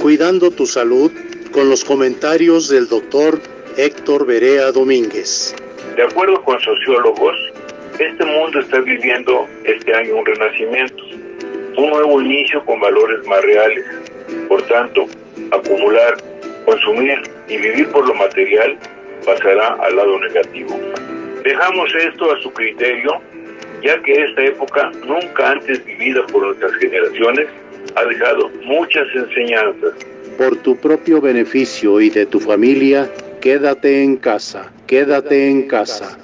Cuidando tu salud con los comentarios del doctor Héctor Berea Domínguez. De acuerdo con sociólogos, este mundo está viviendo este año un renacimiento, un nuevo inicio con valores más reales. Por tanto, acumular, consumir y vivir por lo material pasará al lado negativo. Dejamos esto a su criterio, ya que esta época, nunca antes vivida por nuestras generaciones, ha dejado muchas enseñanzas. Por tu propio beneficio y de tu familia, quédate en casa, quédate en casa.